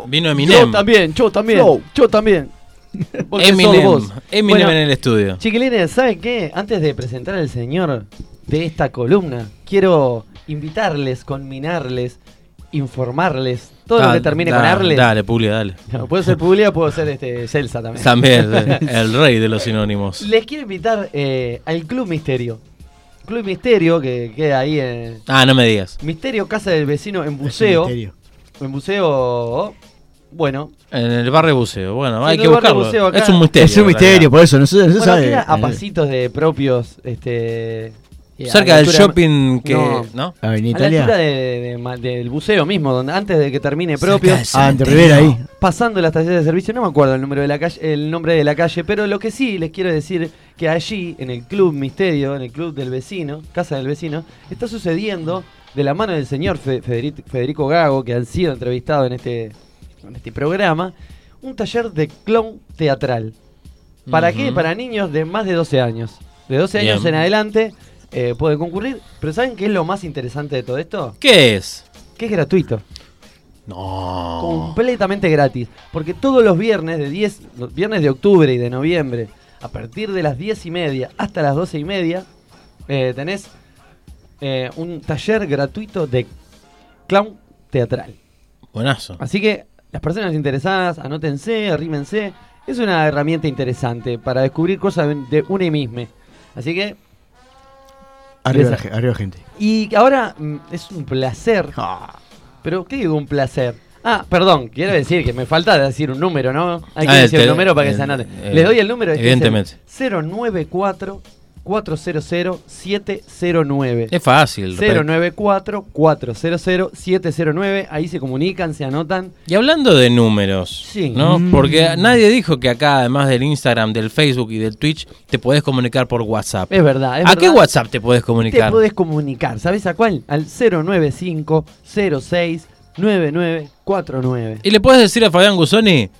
Yo. Vino Eminem. Yo también, yo también, Flow. yo también. Porque Eminem. vos. Eminem Bueno, en el estudio. Chiquilines, ¿saben qué? Antes de presentar al señor de esta columna, quiero invitarles, conminarles, informarles, todo lo que termine da- con Arles. Dale, Puli, dale. No, puede ser Publia, puedo ser este, Celsa también. También, el rey de los sinónimos. Les quiero invitar eh, al Club Misterio. Club Misterio, que queda ahí en Ah, no me digas. Misterio Casa del Vecino en Buceo. misterio. En Buceo, bueno, En el barrio buceo. Bueno, Sí, hay en que buscarlo. buceo acá. Es un misterio. Es un en misterio, por eso, no se, no se bueno sabe. queda a Eh, pasitos de propios, este... a Cerca la del altura- shopping que. No. A la altura Italia. de- de ma- del buceo mismo, donde antes de que termine propios, Ah, ante Rivera ahí. pasando la estación de servicio, no me acuerdo el número de la calle, el nombre de la calle, pero lo que sí les quiero decir que allí, en el Club Misterio, en el Club del Vecino, Casa del Vecino, está sucediendo de la mano del señor Fe- Federi- Federico Gago, que han sido entrevistados en este, en este programa, un taller de clown teatral. ¿Para qué? Para niños de más de 12 años. De 12 años en adelante eh, pueden concurrir. Pero ¿saben qué es lo más interesante de todo esto? ¿Qué es? Que es gratuito. No. Completamente gratis. Porque todos los viernes de 10, los viernes de octubre y de noviembre, a partir de las 10 y media hasta las 12 y media, eh, tenés eh, un taller gratuito de clown teatral. Buenazo. Así que las personas interesadas, anótense, arrímense. Es una herramienta interesante para descubrir cosas de una misma. Así que, Arriba, gente. y ahora mm, es un placer. Pero, ¿qué digo un placer? Ah, perdón, quiero decir que me falta decir un número, ¿no? Hay que Ah, decir el número para que eh, se anote. eh, Les doy el número. el evidentemente. 094 400 709. Es fácil. 094 400 709. Ahí se comunican, se anotan. Y hablando de números, Sí. ¿no? Mm. Porque nadie dijo que acá, además del Instagram, del Facebook y del Twitch, te podés comunicar por WhatsApp. Es verdad. Es ¿A qué. WhatsApp te podés Te comunicar? podés comunicar. ¿Sabes a cuál? Al 095 06 9949. Y le puedes decir a Fabián Gusoni,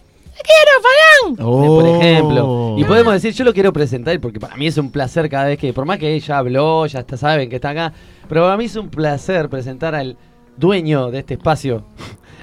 Oh. por ejemplo. Y podemos decir, yo lo quiero presentar porque para mí es un placer cada vez que, por más que ella habló, ya está, saben que está acá, pero para mí es un placer presentar al dueño de este espacio,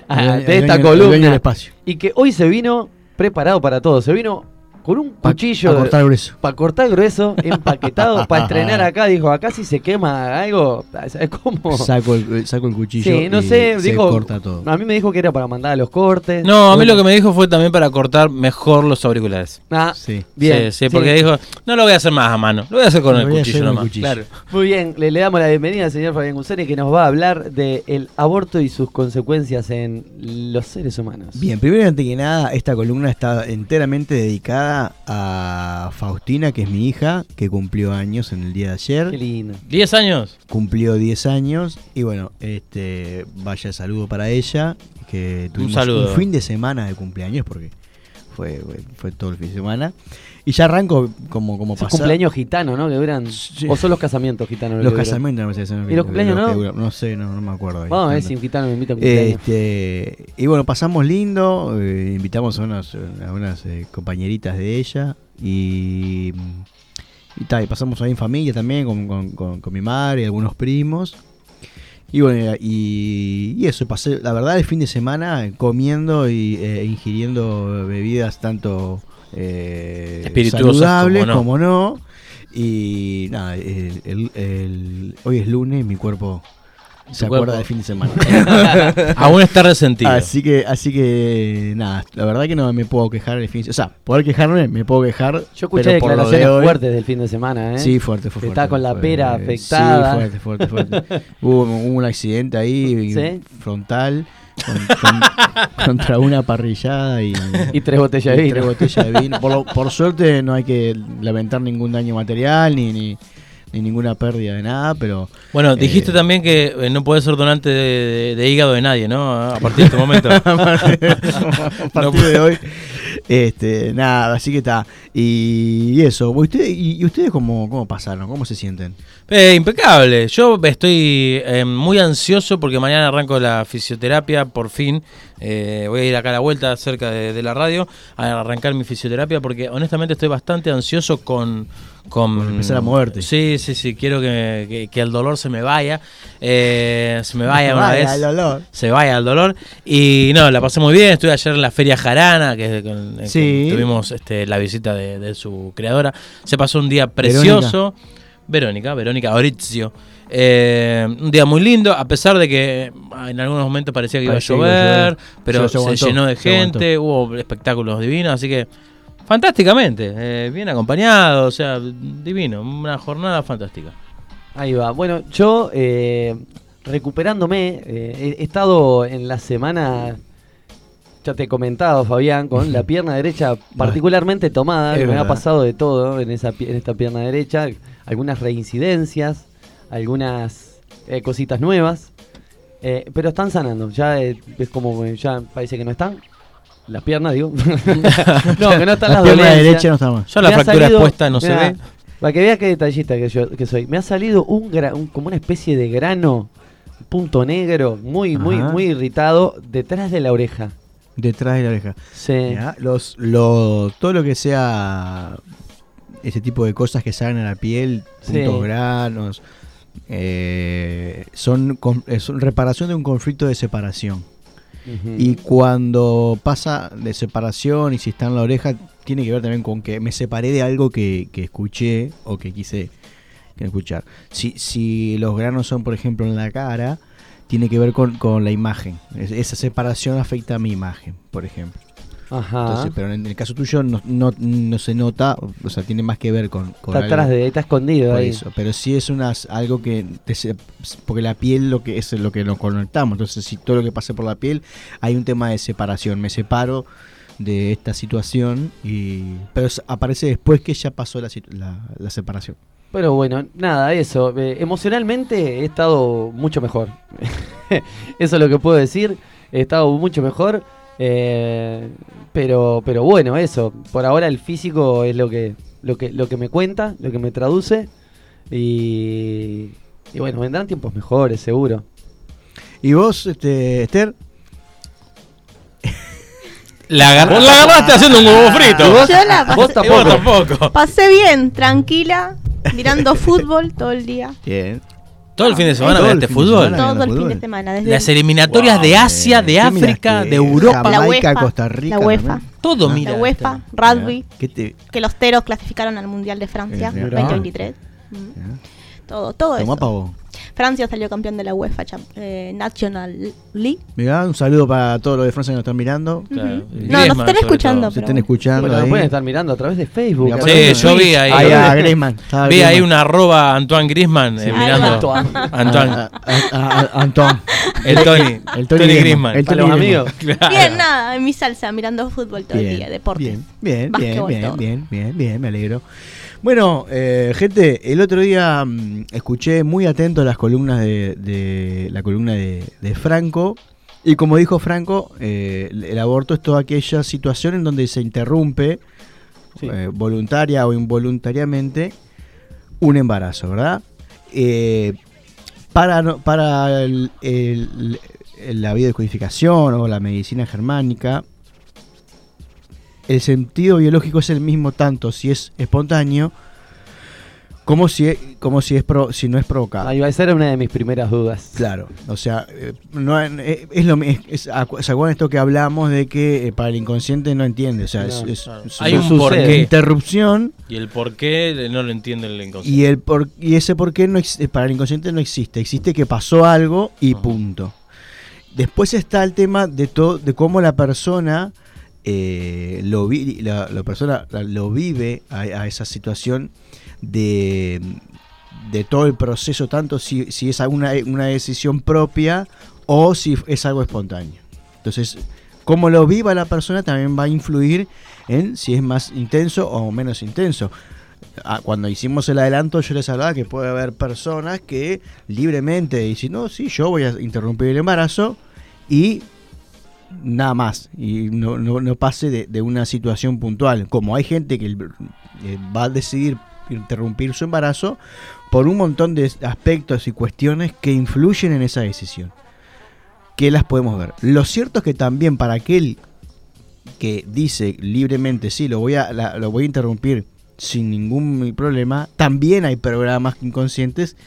a- de esta dueño- el dueño columna, del espacio. y que hoy se vino preparado para todo, se vino con un Pa- cuchillo a cortar grueso. para cortar grueso, empaquetado, para estrenar acá, dijo, acá si se quema algo, es como... Saco el, saco el cuchillo. Sí, no y sé, se dijo, corta todo. a mí me dijo que era para mandar a los cortes. No, a mí Bueno. lo que me dijo fue también para cortar mejor los auriculares. Ah, Sí. bien. sí, sí, porque dijo, no lo voy a hacer más a mano, lo voy a hacer con Lo el cuchillo hacer con el nomás. cuchillo. Claro. Muy bien, le, le damos la bienvenida al señor Fabián Gusani que nos va a hablar del aborto y sus consecuencias en los seres humanos. Bien, primero y antes que nada, esta columna está enteramente dedicada a Faustina, que es mi hija, que cumplió años en el día de Qué ayer. lindo. ¿10 años? Cumplió 10 años y bueno, este vaya el saludo para ella, que tuvimos saludo. un fin de semana de cumpleaños porque fue, fue, fue todo el fin de semana. Y ya arranco como, como cumpleaños gitanos, ¿no? Que duran. Sí. O son los casamientos gitanos. Los casamientos no sé, son ¿Y los cumpleaños no? No sé, no, no me acuerdo. Vamos a ver si un gitano me invita a un cumpleaños. Este, y bueno, pasamos lindo, eh, invitamos a unas, a unas eh, compañeritas de ella y, y, ta, y pasamos ahí en familia también con, con- con- con mi madre y algunos primos. Y bueno, y, y eso, pasé, la verdad, el fin de semana comiendo y eh, ingiriendo bebidas tanto eh, saludables como no. como no. Y nada, el- el- el- hoy es lunes, mi cuerpo se cuerpo. acuerda del fin de semana. Aún está resentido. así que, así que nada, la verdad que no me puedo quejar el fin de semana. O sea, poder quejarme, me puedo quejar. Yo escuché pero por lo de declaraciones hoy- fuertes del fin de semana, ¿eh? Sí, fuerte, fue fuerte. está con la fue- pera sí, afectada. fuerte, fuerte, fuerte. hubo, hubo un accidente ahí ¿Sí? frontal con- con- contra una parrillada y, Y tres botellas de y vino. tres botellas de vino. Por, lo- por suerte no hay que lamentar ningún daño material ni, ni, ni ninguna pérdida de nada, pero Bueno, dijiste Eh, también que eh, no puedes ser donante de, de- de hígado de nadie, ¿no? A partir de este momento. a partir de hoy, este, nada, así que está. Y, eso, ¿ustedes, y, y ustedes cómo, cómo pasaron? ¿Cómo se sienten? Eh, impecable. Yo estoy eh, muy ansioso porque mañana arranco la fisioterapia, por fin. Eh, voy a ir acá a la vuelta cerca de, de la radio a arrancar mi fisioterapia porque honestamente estoy bastante ansioso con... Con, empezar a moverte. Sí, sí, sí. Quiero que, que- que el dolor se me vaya. Eh, se me vaya una Vaya, vez. el dolor. se vaya el dolor. Y no, la pasé muy bien. Estuve ayer en la Feria Jarana, que, con- que Sí. tuvimos este, la visita de, de su creadora. Se pasó un día precioso. Verónica, Verónica Orizio. Eh, un día muy lindo, a pesar de que ah, en algunos momentos parecía que iba a iba llover, pero Se- se, se aguantó, llenó de se aguantó. gente, hubo espectáculos divinos, así que fantásticamente, eh, bien acompañado, o sea, divino, una jornada fantástica. Ahí va. Bueno, yo eh, recuperándome, eh, he estado en la semana, ya te he comentado, Fabián, con la pierna derecha particularmente tomada. Es me ha pasado de todo en, esa, en esta pierna derecha. Algunas reincidencias, algunas eh, cositas nuevas. eh, pero están sanando. Ya eh, es como que ya parece que no están. Las piernas, digo. no, que no están La las pierna derecha no está. Ya la Me ha fractura salido- expuesta no se ve. Para que veas qué detallista que, yo, que soy. Me ha salido un, gra- un- como una especie de grano, punto negro, muy, muy, muy irritado, detrás de la oreja. Detrás de la oreja. Sí. Los, todo lo que sea ese tipo de cosas que salen a la piel, Sí. puntos granos, eh, son, son reparación de un conflicto de separación. Y cuando pasa de separación y si está en la oreja, tiene que ver también con que me separé de algo que, que escuché o que quise escuchar. Si, si los granos son, por ejemplo, en la cara, tiene que ver con, con la imagen. Es- esa separación afecta a mi imagen, por ejemplo. Ajá. Entonces, pero en el caso tuyo no, no, no se nota, o sea, tiene más que ver con, con está algo atrás de, está escondido ahí. eso. Pero sí es unas, algo que te porque la piel lo que es lo que nos conectamos. Entonces, si todo lo que pase por la piel, hay un tema de separación. Me separo de esta situación y pero aparece después que ya pasó la, la, la separación. Pero bueno, nada, eso. eh, emocionalmente he estado mucho mejor. eso es lo que puedo decir. He estado mucho mejor. eh, pero, pero bueno, eso. Por ahora el físico es lo que, lo que, lo que me cuenta, lo que me traduce. Y, y bueno, vendrán tiempos mejores, seguro. ¿Y vos, este, Esther? La, agar- la agarraste haciendo un huevo frito. ¿Y vos? Yo la ¿Vos pasé, Y vos tampoco? tampoco. pasé bien, tranquila, mirando fútbol todo el día. Bien. Todo el fin de semana Todo el miraste fin de fútbol. semana. Todo el fin de semana. Desde Las eliminatorias Wow, de Asia, de ¿Qué África, miraste? de Europa. La Jamaica, UEFA. Costa Rica. La UEFA. también. Todo Ah. mira. la UEFA, rugby, ¿Qué te, que los teros clasificaron al Mundial de Francia Eh, 2023. Mm. Todo, todo Tomá eso. Francia salió campeón de la UEFA Cham- eh, National League. Mirá, un saludo para todos los de Francia que nos están mirando. Claro. No, nos están escuchando. Se bueno. escuchando. Bueno, ahí. pueden estar mirando a través de Facebook. Sí, yo vi ahí. Ahí a Griezmann. Vi ahí una arroba Antoine Griezmann eh, mirando. Antoine. A- a- a- Antoine. El Tony. El Tony Tony Griezmann. El Tony amigos. Claro. Bien, nada, en mi salsa, mirando fútbol todo el día, deportes. Bien, bien, bien, bien, bien, bien, bien, me alegro. Bueno, eh, gente, el otro día mm, escuché muy atento las columnas de, de- la columna de, de Franco y como dijo Franco, eh, el aborto es toda aquella situación en donde se interrumpe Sí. eh, voluntaria o involuntariamente un embarazo, ¿verdad? Eh, para para el- el- el- la biodescodificación o la medicina germánica, el sentido biológico es el mismo tanto si es espontáneo como si, como si, es pro- si no es provocado. Ahí va, esa era una de mis primeras dudas. Claro, o sea, eh, no, eh, es lo es, es- acu- ¿se acuerdan esto que hablamos de que eh, para el inconsciente no entiende? O sea, es- No, es, claro. es Hay una un porqué. interrupción Y el por qué no lo entiende el inconsciente. y el por, y ese por qué no para el inconsciente no existe, existe que pasó algo y Ajá. punto. Después está el tema de todo de cómo la persona eh, lo vi- la, persona lo vive a, esa situación de, de todo el proceso, tanto si, si es alguna una decisión propia o si es algo espontáneo. Entonces, cómo lo viva la persona también va a influir en si es más intenso o menos intenso. Ah, Cuando hicimos el adelanto yo les hablaba que puede haber personas que libremente dicen, no, sí, yo voy a interrumpir el embarazo y nada más, y no, no, no pase de, de una situación puntual. Como hay gente que eh, va a decidir interrumpir su embarazo por un montón de aspectos y cuestiones que influyen en esa decisión. Que las podemos ver. Lo cierto es que también para aquel que dice libremente, sí, lo voy a, lo voy a interrumpir sin ningún problema, también hay programas inconscientes,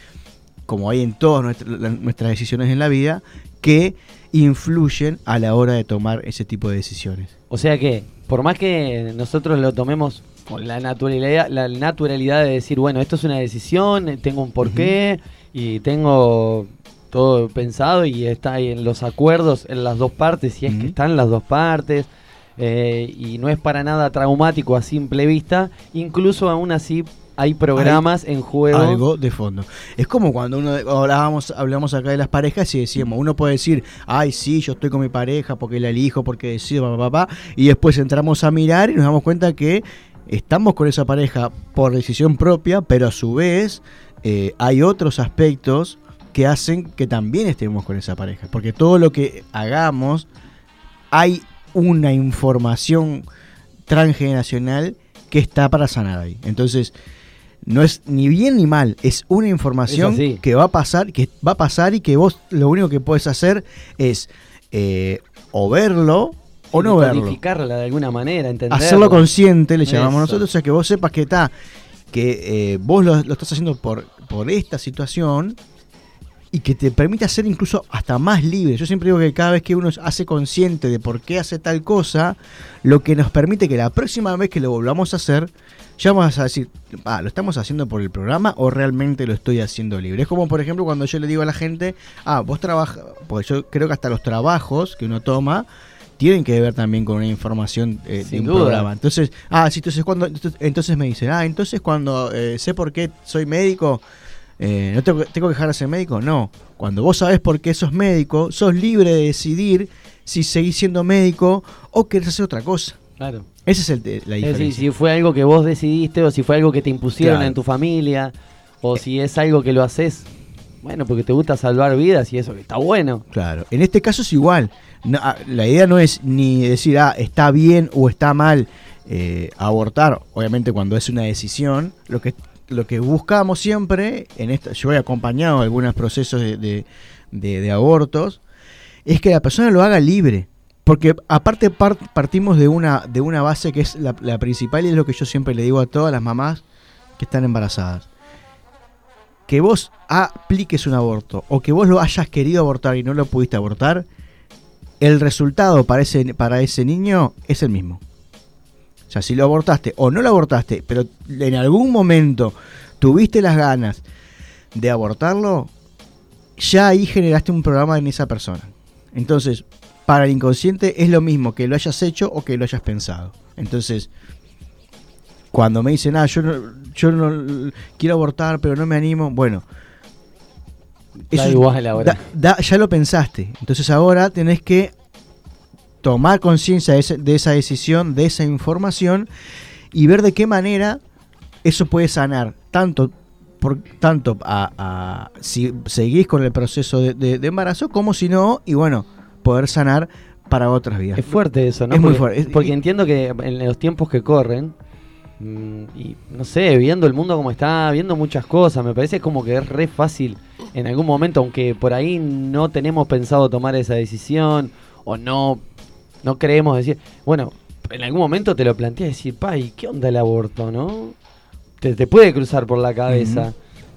como hay en todas nuestras decisiones en la vida, que influyen a la hora de tomar ese tipo de decisiones. O sea que, por más que nosotros lo tomemos con la naturalidad, la naturalidad de decir, bueno, esto es una decisión, eh, tengo un porqué y tengo todo pensado y está ahí en los acuerdos en las dos partes, si es que están las dos partes, eh, y no es para nada traumático a simple vista, incluso aún así hay programas en juego. Algo de fondo. Es como cuando uno hablábamos, hablamos acá de las parejas y decíamos, uno puede decir, ay sí, yo estoy con mi pareja porque la elijo, porque decido, papá, papá, y después entramos a mirar y nos damos cuenta que estamos con esa pareja por decisión propia, pero a su vez eh, hay otros aspectos que hacen que también estemos con esa pareja. Porque todo lo que hagamos, hay una información transgeneracional que está para sanar ahí. Entonces, no es ni bien ni mal, es una información Es que va a pasar, que va a pasar y que vos lo único que puedes hacer es eh, o verlo o no verlo. Codificarla de alguna manera, entenderlo. Hacerlo consciente, le llamamos Eso. nosotros, o sea que vos sepas que está, que eh, vos lo, lo estás haciendo por, por esta situación y que te permite ser incluso hasta más libre. Yo siempre digo que cada vez que uno hace consciente de por qué hace tal cosa, lo que nos permite que la próxima vez que lo volvamos a hacer, ya vamos a decir, ah, ¿lo estamos haciendo por el programa o realmente lo estoy haciendo libre? Es como, por ejemplo, cuando yo le digo a la gente, ah, vos trabajas, porque yo creo que hasta los trabajos que uno toma tienen que ver también con una información eh, de un duda. programa. Entonces, ah, sí, entonces cuando entonces, entonces me dicen, ah, entonces cuando eh, sé por qué soy médico, eh, ¿no tengo, tengo que dejar de ser médico? No. Cuando vos sabés por qué sos médico, sos libre de decidir si seguís siendo médico o querés hacer otra cosa. Claro. Esa es el- la Es diferencia. decir, si fue algo que vos decidiste o si fue algo que te impusieron Claro. en tu familia o si es algo que lo haces, bueno, porque te gusta salvar vidas y eso que está bueno. Claro, en este caso es igual. No, ah, la idea no es ni decir, ah, está bien o está mal eh, abortar, obviamente cuando es una decisión. Lo que, lo que buscamos siempre, en esta, yo he acompañado algunos procesos de, abortos, es que la persona lo haga libre. Porque aparte par- partimos de una, de una base que es la, la principal y es lo que yo siempre le digo a todas las mamás que están embarazadas que vos apliques un aborto o que vos lo hayas querido abortar y no lo pudiste abortar, el resultado para ese, para ese niño es el mismo. O sea, si lo abortaste o no lo abortaste, pero en algún momento tuviste las ganas de abortarlo, ya ahí generaste un programa en esa persona. Entonces, para el inconsciente es lo mismo que lo hayas hecho o que lo hayas pensado. Entonces, cuando me dicen, ah, yo no, yo no quiero abortar, pero no me animo, bueno. Da igual ahora. da- da- ya lo pensaste. Entonces ahora tenés que tomar conciencia de, esa decisión, de esa información y ver de qué manera eso puede sanar tanto por tanto a, a- si seguís con el proceso de, de- de embarazo como si no y bueno poder sanar para otras vías. Es fuerte eso, ¿no? Es muy fuerte. Porque y- entiendo que en los tiempos que corren, mm, y no sé, viendo el mundo como está, viendo muchas cosas, me parece como que es re fácil en algún momento, aunque por ahí no tenemos pensado tomar esa decisión, o no, no creemos decir, bueno, en algún momento te lo planteas decir, pa, ¿y qué onda el aborto, no? te, te puede cruzar por la cabeza.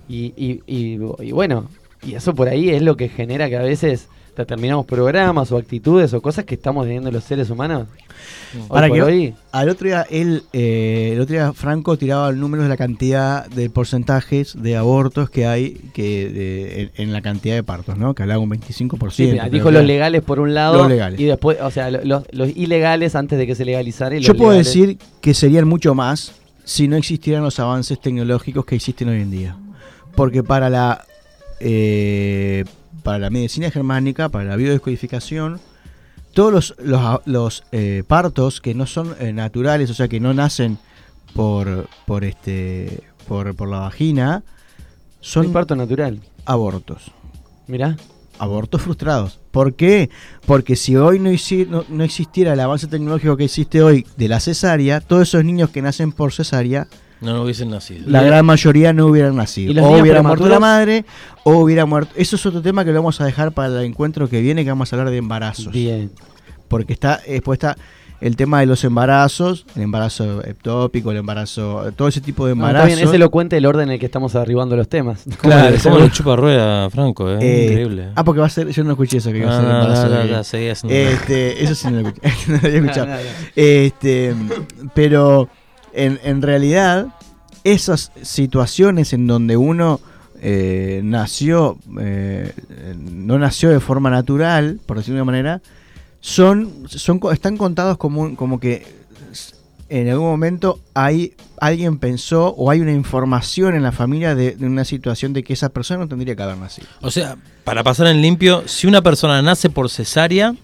y, y, y, y bueno, y eso por ahí es lo que genera que a veces determinamos programas o actitudes o cosas que estamos teniendo los seres humanos. Para que hoy, al otro día él, eh, el otro día Franco tiraba el número de la cantidad de porcentajes de abortos que hay que de- en, en la cantidad de partos, ¿no? Que hablaba un 25%. sí, mira, creo dijo los legales por un lado Los legales. y después, o sea, lo- los, los ilegales antes de que se legalizara. Y los Yo puedo legales. decir que serían mucho más si no existieran los avances tecnológicos que existen hoy en día. Porque para la eh, para la medicina germánica, para la biodescodificación, todos los, los, los, eh, partos que no son eh, naturales, o sea que no nacen por por este por, por la vagina, Son parto natural. abortos. Mirá. Abortos frustrados. ¿Por qué? Porque si hoy no, no, no existiera el avance tecnológico que existe hoy de la cesárea, todos esos niños que nacen por cesárea, No, no hubiesen nacido. la gran mayoría no hubieran nacido. ¿Y los O hubiera muerto la madre, o hubiera muerto. Eso es otro tema que lo vamos a dejar para el encuentro que viene, que vamos a hablar de embarazos. Bien. Porque está después está el tema de los embarazos, el embarazo ectópico, el embarazo, todo ese tipo de No, está embarazos. bien, es elocuente el orden en el que estamos arribando los temas. ¿Cómo, Claro, le chupa rueda, Franco? Eh? Eh, Increíble. Ah, porque va a ser, yo no escuché eso que iba a No, ser no, embarazo. no, no, seguí haciendo- Este, eso sí no lo escuché. no lo había escuchado. No, no, no. Este, pero en, realidad, esas situaciones en donde uno eh, nació, eh, no nació de forma natural, por decirlo de una manera, son, son están contados como, como que en algún momento hay alguien pensó o hay una información en la familia de, de una situación de que esa persona no tendría que haber nacido. O sea, para pasar en limpio, si una persona nace por cesárea,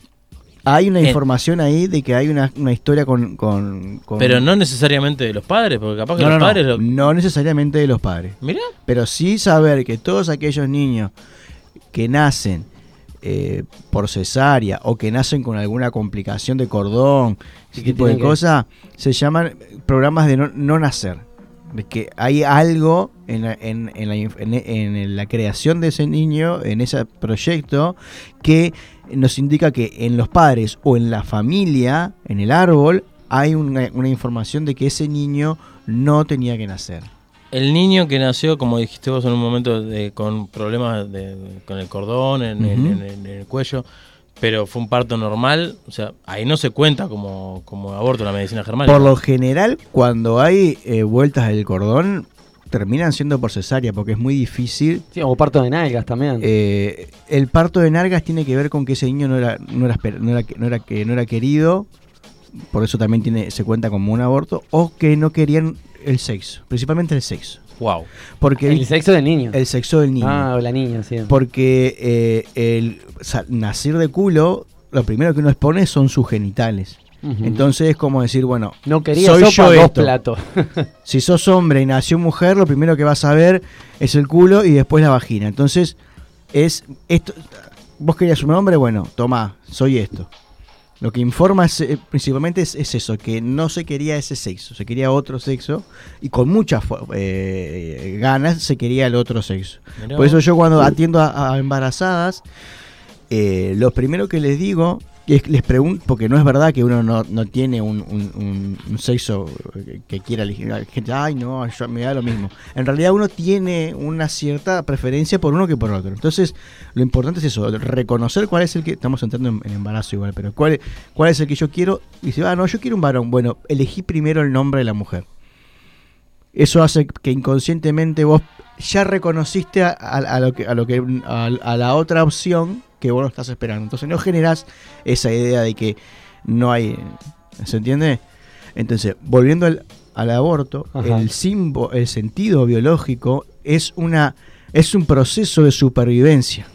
Hay una Eh. información ahí de que hay una, una historia con, con- con- pero no necesariamente de los padres, porque capaz que no, no, los no, padres lo... no necesariamente de los padres. Mirá, Pero sí saber que todos aquellos niños que nacen eh, por cesárea o que nacen con alguna complicación de cordón, ese tipo de que- cosas, se llaman programas de no, no nacer. De que hay algo en la, en, en la, en- la creación de ese niño, en ese proyecto, que nos indica que en los padres o en la familia, en el árbol, hay una, una información de que ese niño no tenía que nacer. el niño que nació, como dijiste vos en un momento, de- con problemas de- con el cordón, en el cuello, pero fue un parto normal, o sea, ahí no se cuenta como, como aborto en la medicina germánica. Por lo general, cuando hay eh, vueltas del cordón, terminan siendo por cesárea, porque es muy difícil. Sí, o parto de nalgas también. Eh, el parto de Nargas tiene que ver con que ese niño no era, no era, no era, no era, que no era querido, por eso también tiene, se cuenta como un aborto, o que no querían el sexo, principalmente el sexo. Wow. Porque el sexo del niño. el sexo del niño. Ah, o la niña, sí. Porque eh, el sa- nacer de culo, lo primero que uno expone son sus genitales. Entonces es como decir, bueno, no quería soy sopa, yo dos esto. platos. Si sos hombre y nació mujer, lo primero que vas a ver es el culo y después la vagina. Entonces, es esto. Vos querías un hombre, bueno, toma, soy esto. Lo que informa es, eh, principalmente es, es eso, que no se quería ese sexo, se quería otro sexo y con muchas eh, ganas se quería el otro sexo. Por eso yo cuando atiendo a, a embarazadas, eh, lo primero que les digo les pregunto, porque no es verdad que uno no, no tiene un, un- sexo que- quiera elegir. Hay gente, ay no, yo- me da lo mismo. En realidad uno tiene una cierta preferencia por uno que por otro. Entonces, lo importante es eso, reconocer cuál es el que, estamos entrando en, embarazo igual, pero cuál, cuál es el que yo quiero. Dice, ah, no, yo quiero un varón. Bueno, elegí primero el nombre de la mujer. Eso hace que inconscientemente vos ya reconociste a, lo que, a, lo que a la otra opción que vos no estás esperando. Entonces no generás esa idea de que no hay. ¿Se entiende? Entonces, volviendo al, al aborto, Ajá. el símbolo, el sentido biológico es una es un proceso de supervivencia.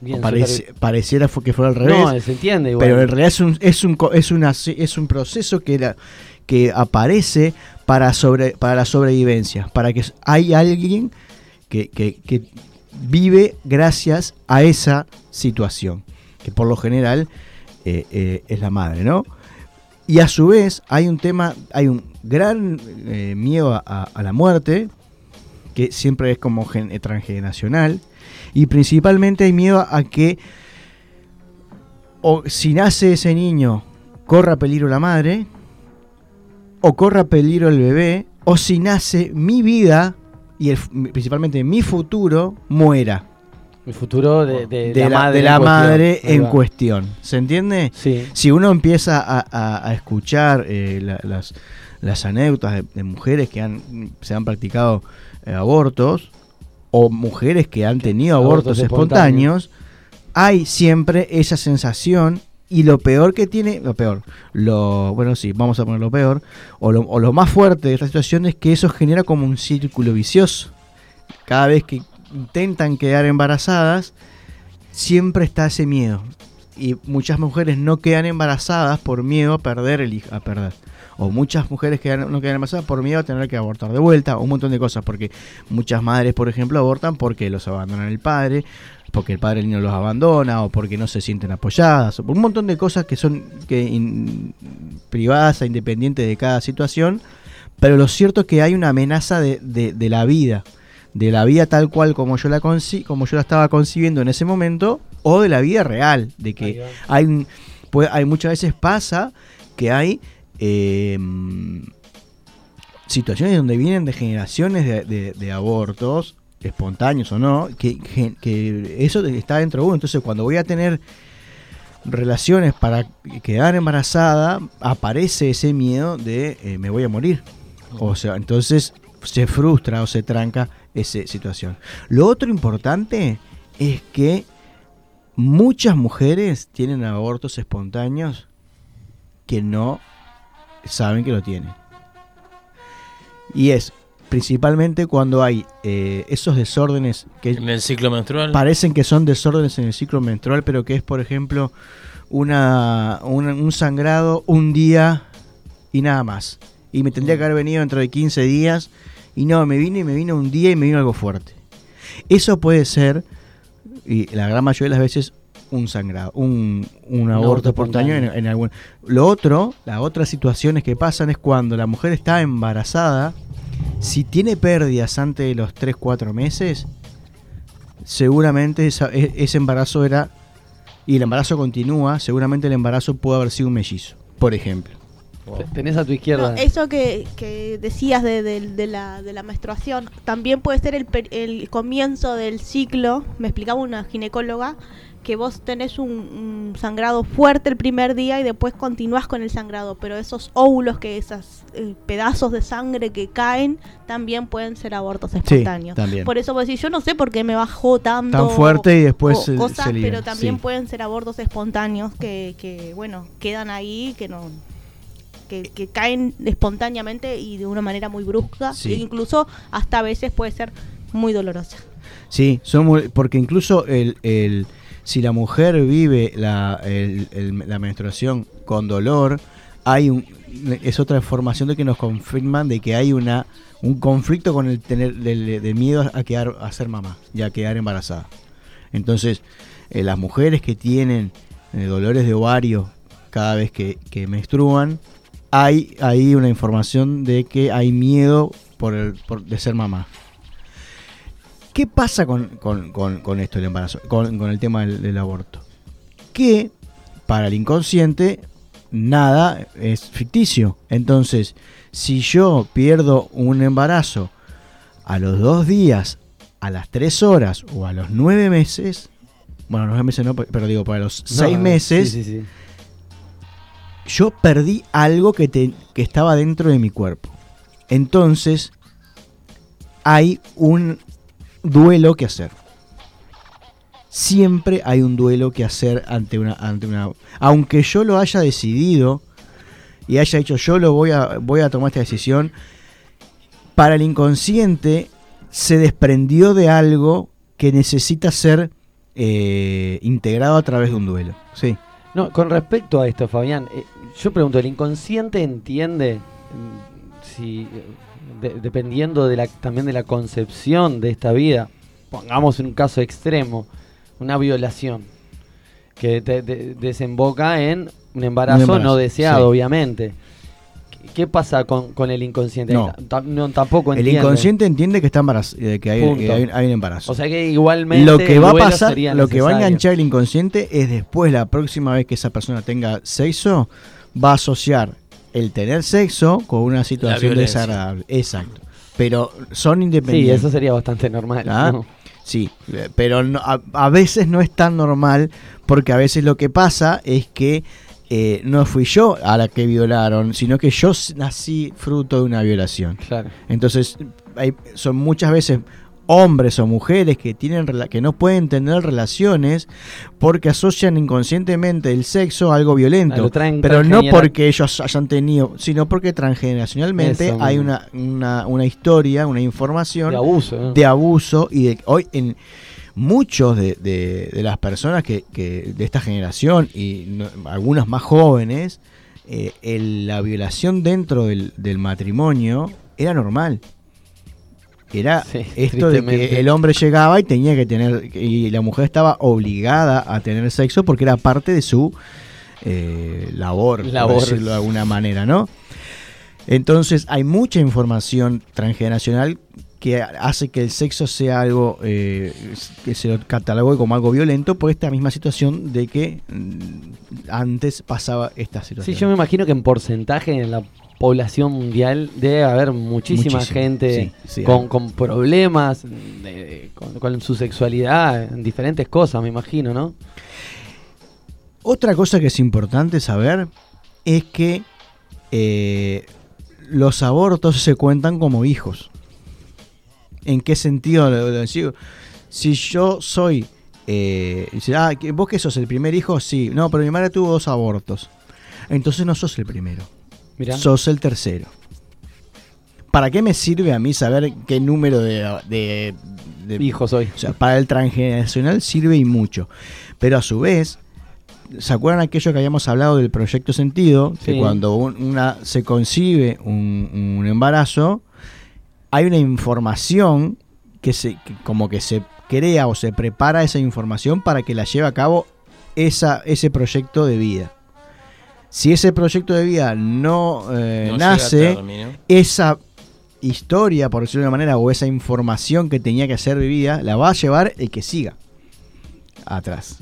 Bien, super- pareciera que fuera al revés. No, se entiende igual. Pero en realidad es un, es un, es una, es un proceso que, la- que aparece para, sobre, para la sobrevivencia, para que hay alguien que, que- que vive gracias a esa situación, que por lo general eh, eh, es la madre, ¿no? Y a su vez hay un tema, hay un gran eh, miedo a, la muerte, que siempre es como gen- transgeneracional, y principalmente hay miedo a que o si nace ese niño corra peligro la madre, o corra peligro el bebé, o si nace mi vida y el- principalmente mi futuro muera El futuro de, de de, la, la, madre. de la en madre cuestión. En. ¿Se entiende? Sí. Si uno empieza a, a- a escuchar eh, la- las, las anécdotas de, de mujeres que han, se han practicado eh, abortos o mujeres que han tenido Abortos abortos espontáneos, hay siempre esa sensación y lo peor que tiene, lo peor, lo bueno sí, vamos a poner lo peor, o lo, o lo más fuerte de esta situación es que eso genera como un círculo vicioso. Cada vez que intentan quedar embarazadas, siempre está ese miedo. Y muchas mujeres no quedan embarazadas por miedo a perder el hijo, a perder. O muchas mujeres quedan, no quedan embarazadas por miedo a tener que abortar de vuelta, o un montón de cosas, porque muchas madres, por ejemplo, abortan porque los abandonan el padre, porque el padre del niño los abandona, o porque no se sienten apoyadas, o por un montón de cosas que son que in- privadas e independientes de cada situación, pero lo cierto es que hay una amenaza de, de- de la vida, de la vida tal cual como yo la conci- como yo la estaba concibiendo en ese momento, o de la vida real, de que hay, puede- hay muchas veces pasa que hay eh, situaciones donde vienen de generaciones de abortos, espontáneos o no, que, que- eso está dentro de uno. Entonces, cuando voy a tener relaciones para quedar embarazada, aparece ese miedo de eh, me voy a morir. O sea, entonces se frustra o se tranca esa situación. Lo otro importante es que muchas mujeres tienen abortos espontáneos que no saben que lo tienen. Y es principalmente cuando hay eh, esos desórdenes que En el ciclo menstrual. parecen que son desórdenes en el ciclo menstrual, pero que es, por ejemplo, una, una- un sangrado un día y nada más. Y me tendría que haber venido dentro de 15 días y no, me vino y me vino un día y me vino algo fuerte. Eso puede ser, y la gran mayoría de las veces, un sangrado, un, un aborto aborto espontáneo en, espontáneo. en algún... Lo otro, las otras situaciones que pasan es cuando la mujer está embarazada, si tiene pérdidas antes de los 3-4 meses, seguramente esa- e- ese embarazo era, y el embarazo continúa, seguramente el embarazo puede haber sido un mellizo, por ejemplo. Te- Tenés a tu izquierda. No, eso que, que decías de, de- de la, de la menstruación, también puede ser el, per- el comienzo del ciclo, me explicaba una ginecóloga, que vos tenés un, un sangrado fuerte el primer día y después continuás con el sangrado, pero esos óvulos, que esos eh, pedazos de sangre que caen, también pueden ser abortos espontáneos. también. Por eso vos decís, yo no sé por qué me bajó tanto. Tan fuerte y después cosas, se pero también sí. pueden ser abortos espontáneos que, que, bueno, quedan ahí, que no que, que caen espontáneamente y de una manera muy brusca Sí. e incluso hasta a veces puede ser muy dolorosa. Sí, son muy- porque incluso el, el- si la mujer vive la, menstruación con dolor, hay un, es otra información de que nos confirman de que hay una un conflicto con el tener del miedo a quedar a ser mamá y a quedar embarazada. Entonces, eh, las mujeres que tienen eh, dolores de ovario cada vez que, que menstruan, hay ahí una información de que hay miedo por, el, por de ser mamá. ¿Qué pasa con, con- con- con esto, el embarazo, con, con el tema del, del aborto? Que para el inconsciente nada es ficticio. Entonces, si yo pierdo un embarazo a los dos días, a las tres horas o a los nueve meses, bueno, los nueve meses no, pero digo, para los No, seis meses, Sí, sí, sí. yo perdí algo que, te- que estaba dentro de mi cuerpo. Entonces, hay un duelo que hacer. Siempre hay un duelo que hacer ante una, ante una. Aunque yo lo haya decidido y haya dicho yo lo voy a, voy a tomar esta decisión, para el inconsciente se desprendió de algo que necesita ser eh, integrado a través de un duelo. Sí. No, con respecto a esto, Fabián, eh, yo pregunto, ¿el inconsciente entiende mm, si, eh, de- dependiendo de la, también de la concepción de esta vida, pongamos en un caso extremo, una violación que te- te- desemboca en un embarazo, embarazo, no deseado, sí. obviamente? ¿Qué- ¿Qué pasa con, con el inconsciente? No. Ta- no, tampoco El entiende. inconsciente entiende que está embaraz- eh, que hay, Punto. que hay- hay un embarazo. O sea que igualmente lo que el va a pasar, lo que va a enganchar el inconsciente es después, la próxima vez que esa persona tenga sexo, va a asociar el tener sexo con una situación desagradable. Exacto. Pero son Sí, independientes. eso sería bastante normal. ¿Ah? ¿no? Sí, pero no- a, a veces no es tan normal porque a veces lo que pasa es que eh, no fui yo a la que violaron, sino que yo nací fruto de una violación. Claro. Entonces, hay- son muchas veces hombres o mujeres que tienen que no pueden tener relaciones porque asocian inconscientemente el sexo a algo violento. pero no porque ellos hayan tenido, sino porque transgeneracionalmente Eso hay una, una, una historia, una información De abuso. ¿no? de abuso y de hoy en muchos de, de- de las personas que, que de esta generación y no- algunas más jóvenes eh, el- la violación dentro del, del matrimonio era normal era Sí, esto de que el hombre llegaba y tenía que tener y la mujer estaba obligada a tener sexo porque era parte de su eh, labor, por decirlo de alguna manera, ¿no? Entonces hay mucha información transgeneracional que hace que el sexo sea algo eh, que se lo catalogue como algo violento por esta misma situación de que mm, antes pasaba esta Sí, situación. yo me imagino que en porcentaje en la población mundial debe haber muchísima Muchísimo, gente sí, sí, con, hay. con problemas de- con, con su sexualidad, en diferentes cosas, me imagino, ¿no? Otra cosa que es importante saber es que eh, los abortos se cuentan como hijos. ¿En qué sentido lo, lo digo? Si yo soy... Eh, ah, ¿que- ¿vos que sos el primer hijo? Sí. No, pero mi madre tuvo dos abortos. Entonces no sos el primero. Mirá. Sos el tercero. ¿Para qué me sirve a mí saber qué número de, de- de- Hijos hoy. o sea, para el transgeneracional sirve y mucho. Pero a su vez, ¿se acuerdan aquello que habíamos hablado del proyecto sentido? Que cuando un- una, se concibe un, un embarazo, hay una información que se que como que se crea o se prepara esa información para que la lleve a cabo esa, ese proyecto de vida. Si ese proyecto de vida no, eh, No nace, esa historia, por decirlo de una manera, o esa información que tenía que ser vivida, la va a llevar el que siga atrás.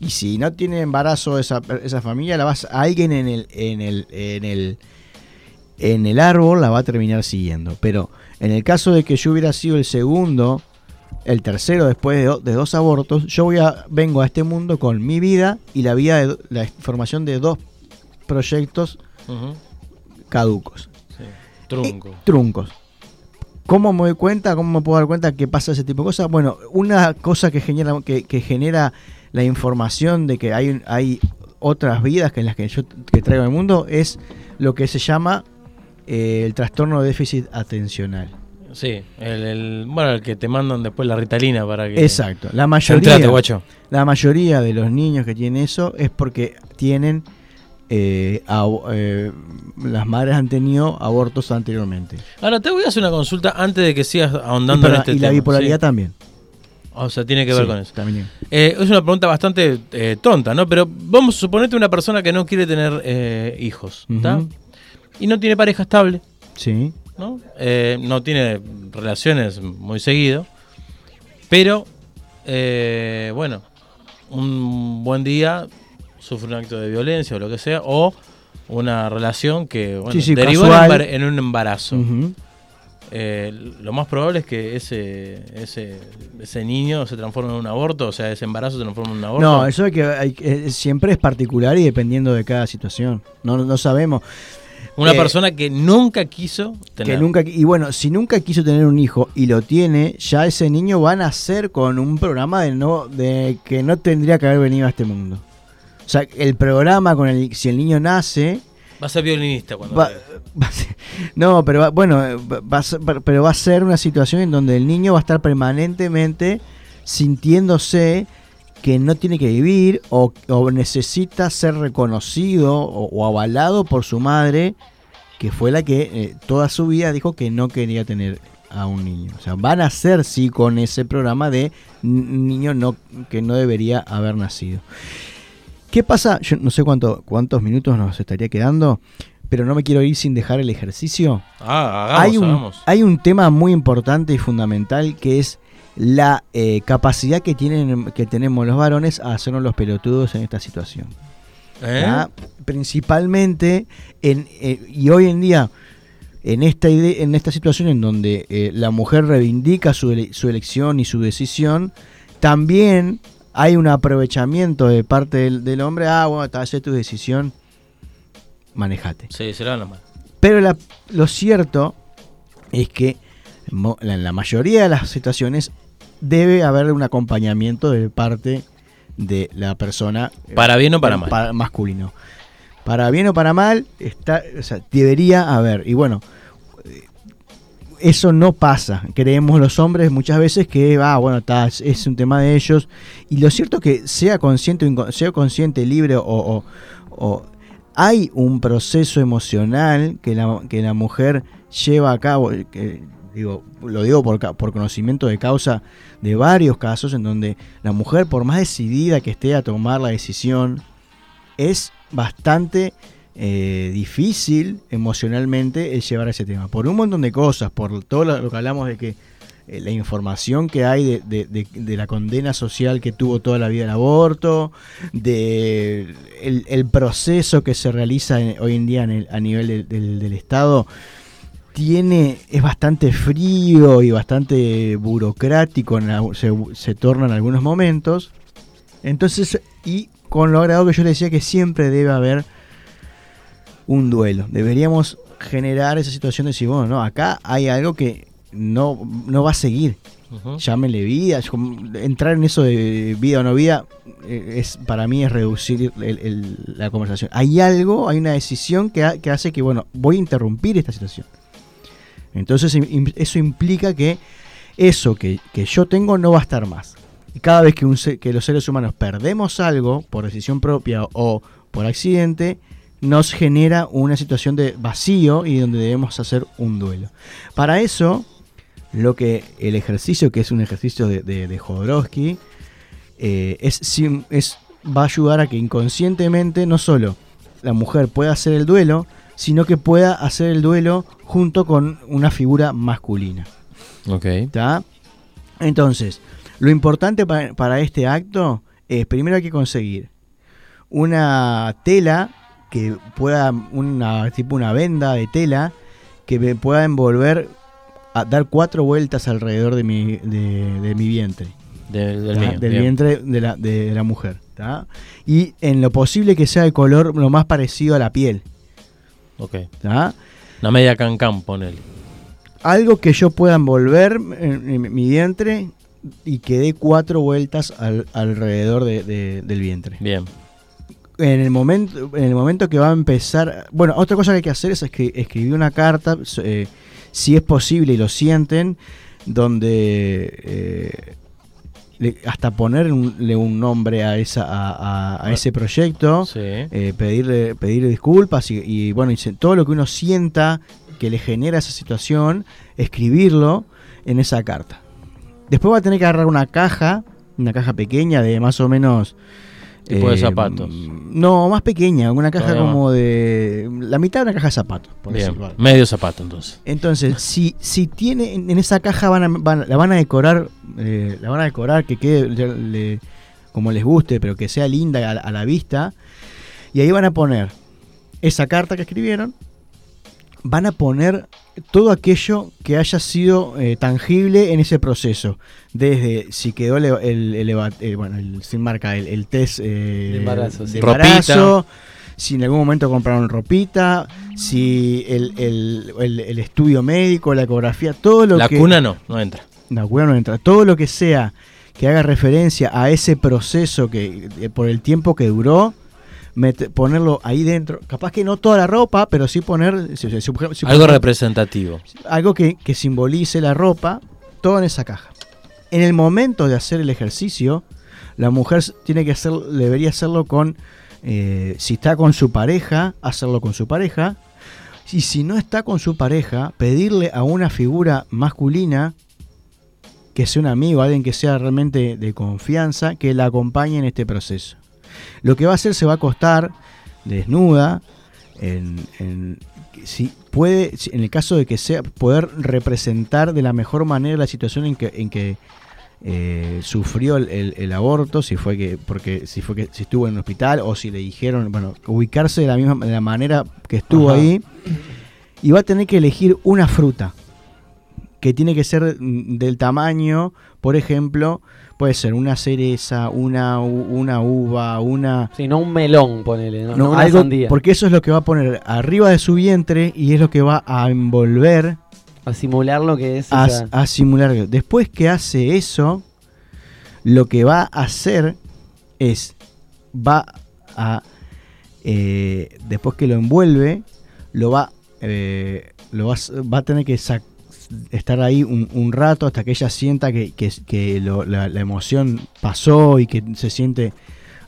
Y si no tiene embarazo esa, esa familia, la vas, alguien en el, en el, en el, en el árbol la va a terminar siguiendo. Pero en el caso de que yo hubiera sido el segundo, el tercero después de, do- de dos abortos, yo voy a, vengo a este mundo con mi vida y la vida de la información de dos proyectos caducos. sí. Trunco. Eh, truncos. ¿Cómo me doy cuenta? ¿Cómo me puedo dar cuenta que pasa ese tipo de cosas? Bueno, una cosa que genera, que, que genera la información de que hay, hay otras vidas que en las que yo que traigo al mundo es lo que se llama eh, el trastorno de déficit atencional. Sí, el, el- bueno, el que te mandan después la ritalina para que... Exacto. La mayoría, guacho. la mayoría de los niños que tienen eso es porque tienen eh, eh, las madres han tenido abortos anteriormente. Ahora, te voy a hacer una consulta antes de que sigas ahondando y, en este y la tema, bipolaridad ¿sí? también. O sea, tiene que ver Sí, con eso. También. Eh, es una pregunta bastante tonta, ¿no? Pero vamos a suponerte una persona que no quiere tener hijos, ¿está? Y no tiene pareja estable, Sí. ¿no? No tiene relaciones muy seguido, pero, bueno, un buen día sufre un acto de violencia o lo que sea, o una relación que, bueno, Sí, sí, derivó en, casual. embar- en un embarazo. Eh, lo más probable es que ese, ese, ese niño se transforme en un aborto, o sea, ese embarazo se transforme en un aborto. No, eso hay que, hay eh, siempre es particular y dependiendo de cada situación. No, no sabemos. Una eh, persona que nunca quiso tener. Que nunca, y bueno, si nunca quiso tener un hijo y lo tiene, ya ese niño va a nacer con un programa de no, de que no tendría que haber venido a este mundo. O sea, el programa con el, si el niño nace, Va a ser violinista cuando. va, va a ser- no, pero va- bueno, va- a ser- pero va a ser una situación en donde el niño va a estar permanentemente sintiéndose que no tiene que vivir o, o necesita ser reconocido o, o avalado por su madre, que fue la que eh, toda su vida dijo que no quería tener a un niño. O sea, van a ser sí con ese programa de niño no, que no debería haber nacido. ¿Qué pasa? Yo no sé cuánto, cuántos minutos nos estaría quedando, pero no me quiero ir sin dejar el ejercicio. Ah, hagamos, hay, un, hagamos. hay un tema muy importante y fundamental que es la eh, capacidad que, tienen, que tenemos los varones a hacernos los pelotudos en esta situación. ¿Eh? ¿tá? Principalmente, en, eh, y hoy en día, en esta, ide- en esta situación en donde la mujer reivindica su, ele- su elección y su decisión, también hay un aprovechamiento de parte del, del hombre, ah, bueno, te haces tu decisión, manejate. Sí, se le van las manos. Pero la- lo cierto es que en la mayoría de las situaciones debe haber un acompañamiento de parte de la persona. eh, Para bien o para mal. masculino. Para bien o para mal, está, o sea, debería haber. Y bueno, eso no pasa. Creemos los hombres muchas veces que, ah, bueno, está, es, un tema de ellos. Y lo cierto es que sea consciente, sea consciente, libre o, o- hay un proceso emocional que la, que la mujer lleva a cabo, que, digo, lo digo por, por conocimiento de causa de varios casos en donde la mujer, por más decidida que esté a tomar la decisión, es bastante eh, difícil emocionalmente el llevar ese tema. Por un montón de cosas, por todo lo, que hablamos de que eh, la información que hay de, la condena social que tuvo toda la vida el aborto, de el, proceso que se realiza hoy en día a nivel del- Estado, tiene es bastante frío y bastante burocrático, se, torna en algunos momentos. Entonces, y con lo agradable que yo le decía que siempre debe haber un duelo. Deberíamos generar esa situación de decir, bueno, no, acá hay algo que no, no va a seguir. Ujú. Llámenle vida. entrar en eso de vida o no vida eh, es para mí es reducir el- el- la conversación. Hay algo, hay una decisión que, ha- que hace que, bueno, voy a interrumpir esta situación. Entonces eso implica que eso que, que yo tengo no va a estar más. Y cada vez que, un que los seres humanos perdemos algo por decisión propia o por accidente, nos genera una situación de vacío y donde debemos hacer un duelo. Para eso, lo que el ejercicio, que es un ejercicio de, de, de Jodorowsky, eh, es, va a ayudar a que inconscientemente no solo la mujer pueda hacer el duelo, sino que pueda hacer el duelo junto con una figura masculina. Ok. ¿tá? Entonces, lo importante pa- para este acto es primero hay que conseguir una tela que pueda, una tipo una venda de tela que me pueda envolver, a dar cuatro vueltas alrededor de mi, de, de mi vientre. De- del vientre de la, de la mujer. ¿tá? Y en lo posible que sea de color lo más parecido a la piel. Ok. ¿tá? Una media cancán, ponele. algo que yo pueda envolver en, en mi vientre y que dé cuatro vueltas al- alrededor de- de- del vientre. Bien. En el momento, en el momento que va a empezar, bueno, otra cosa que hay que hacer es escri- escribir una carta, eh, si es posible y lo sienten, donde eh, le- hasta ponerle un nombre a esa a, a- a ese proyecto Sí. eh, pedirle, pedirle disculpas y, y, bueno, y todo lo que uno sienta que le genera esa situación, escribirlo en esa carta. Después va a tener que agarrar una caja, una caja pequeña de más o menos... Tipo de zapatos. No, más pequeña, una caja Todavía más. como de... La mitad de una caja de zapatos, por Bien. algo. Medio zapato, entonces. Entonces, si, si tiene en esa caja van a- van- la van a decorar, eh, la van a decorar que quede le- le- como les guste, pero que sea linda a la vista. Y ahí van a poner esa carta que escribieron, van a poner todo aquello que haya sido eh, tangible en ese proceso. Desde si quedó el, el- el eva- eh, bueno, el- sin marca, el, el test eh, De embarazo, de sí. embarazo, si en algún momento compraron ropita, si el, el- el- el estudio médico, la ecografía, todo lo La que... cuna no, no entra. La cuna no entra. Todo lo que sea que haga referencia a ese proceso que eh, por el tiempo que duró, mete- ponerlo ahí dentro. Capaz que no toda la ropa, pero sí poner si- si- si- si- Algo representativo. algo que, que simbolice la ropa, todo en esa caja. En el momento de hacer el ejercicio, la mujer tiene que hacer, debería hacerlo con, eh, si está con su pareja, hacerlo con su pareja. Y si no está con su pareja, pedirle a una figura masculina, que sea un amigo, alguien que sea realmente de confianza, que la acompañe en este proceso. Lo que va a hacer se va a acostar desnuda, en, en- si puede, en el caso de que sea, poder representar de la mejor manera la situación en que, en que, eh, sufrió el, el- el aborto, si fue que, porque si fue que si estuvo en un hospital o si le dijeron, bueno, ubicarse de la misma de la manera que estuvo Ajá. ahí y va a tener que elegir una fruta que tiene que ser mm, del tamaño, por ejemplo, puede ser una cereza, una, una uva, una Sí, no un melón, ponele, no, no, no una algo- sandía. porque eso es lo que va a poner arriba de su vientre y es lo que va a envolver A simular lo que es a, a simular. Después que hace eso, lo que va a hacer es, va a, eh, después que lo envuelve, lo va, eh, lo va, va a tener que sac- estar ahí un, un rato hasta que ella sienta que, que- que lo- la, la emoción pasó y que se siente,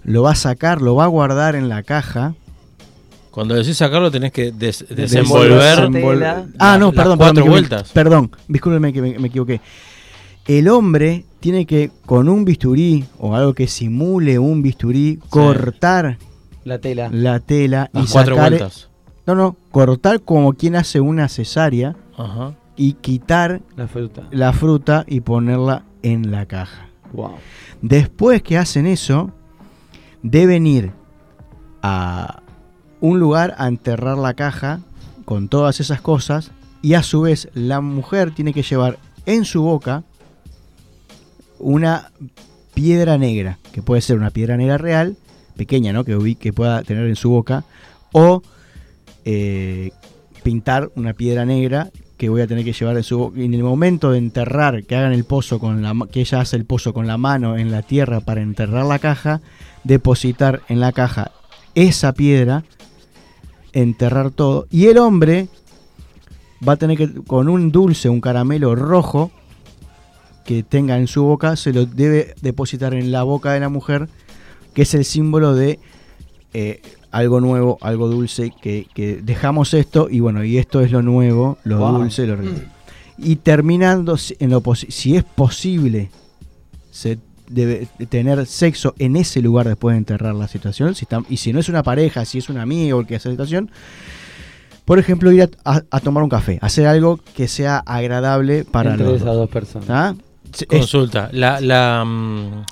lo va a sacar, lo va a guardar en la caja. Cuando decís sacarlo tenés que des- Desenvolver. Ah, no, las perdón, cuatro perdón, me- vueltas. Perdón, discúlpeme que me, me equivoqué. El hombre tiene que, con un bisturí o algo que simule un bisturí, cortar la tela. la tela y Las cuatro sacar. vueltas. No, no, cortar como quien hace una cesárea Ajá. Y quitar La fruta. la fruta y ponerla en la caja. Wow. Después que hacen eso, deben ir a un lugar a enterrar la caja con todas esas cosas y a su vez la mujer tiene que llevar en su boca una piedra negra, que puede ser una piedra negra real, pequeña, ¿no? Que, que pueda tener en su boca, o eh, pintar una piedra negra que voy a tener que llevar en su en el momento de enterrar, que hagan el pozo con la que ella hace el pozo con la mano en la tierra para enterrar la caja, depositar en la caja esa piedra, enterrar todo. Y el hombre va a tener que, con un dulce, un caramelo rojo que tenga en su boca, se lo debe depositar en la boca de la mujer, que es el símbolo de eh, algo nuevo, algo dulce, que, que dejamos esto y bueno, y esto es lo nuevo, lo Wow. dulce, lo rico. Y terminando, si- en lo si es posible, se debe tener sexo en ese lugar después de enterrar la situación. Si está- y si no es una pareja, si es un amigo el que hace la situación, por ejemplo, ir a, a- a tomar un café, hacer algo que sea agradable para Entre los esas dos. personas. ¿Ah? Consulta. La, la, mm,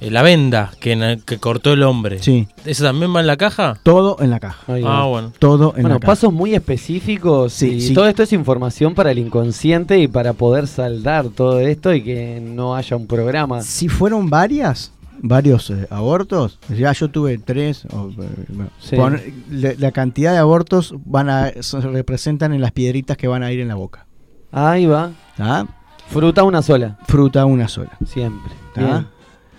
la venda que, que cortó el hombre. sí, ¿Esa también va en la caja? todo en la caja. Ahí Ah, va. bueno. Todo en Bueno, la caja. pasos muy específicos Sí, y sí. todo esto es información para el inconsciente y para poder saldar todo esto y que no haya un programa. Si fueron varias, varios eh, abortos, ya yo tuve tres, o, eh, bueno, Sí. pon- la, la cantidad de abortos van a se representan en las piedritas que van a ir en la boca. Ahí va. Fruta una sola, Fruta una sola. siempre. ¿tá?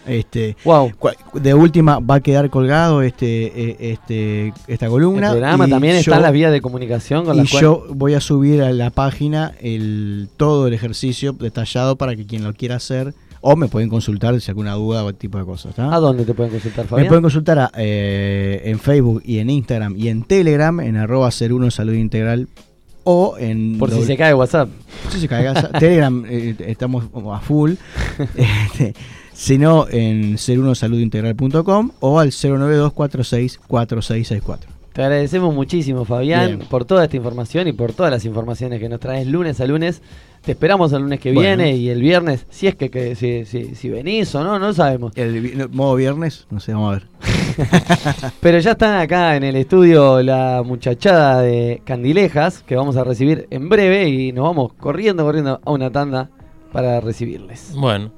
Este, Wow. de última va a quedar colgado este, eh, este, esta El columna. programa y también yo- están las vías de comunicación con y las cuales... yo voy a subir a la página el todo el ejercicio detallado para que quien lo quiera hacer o me pueden consultar si alguna duda o tipo de cosas. ¿tá? ¿A dónde te pueden consultar, Me Fabián? pueden consultar a, eh, en Facebook y en Instagram y en Telegram en arroba ser uno salud integral o en Por si se cae WhatsApp. si se caiga, Telegram eh, estamos a full este, sino en ser1saludintegral.com o al 092464664 Te agradecemos muchísimo, Fabián, Bien. por toda esta información y por todas las informaciones que nos traes lunes a lunes. Te esperamos el lunes que Bueno. viene y el viernes, si es que, que- si, si- si venís o no, no sabemos. el modo viernes no sé vamos a ver Pero ya están acá en el estudio la muchachada de Candilejas, que vamos a recibir en breve y nos vamos corriendo, corriendo a una tanda para recibirles. Bueno.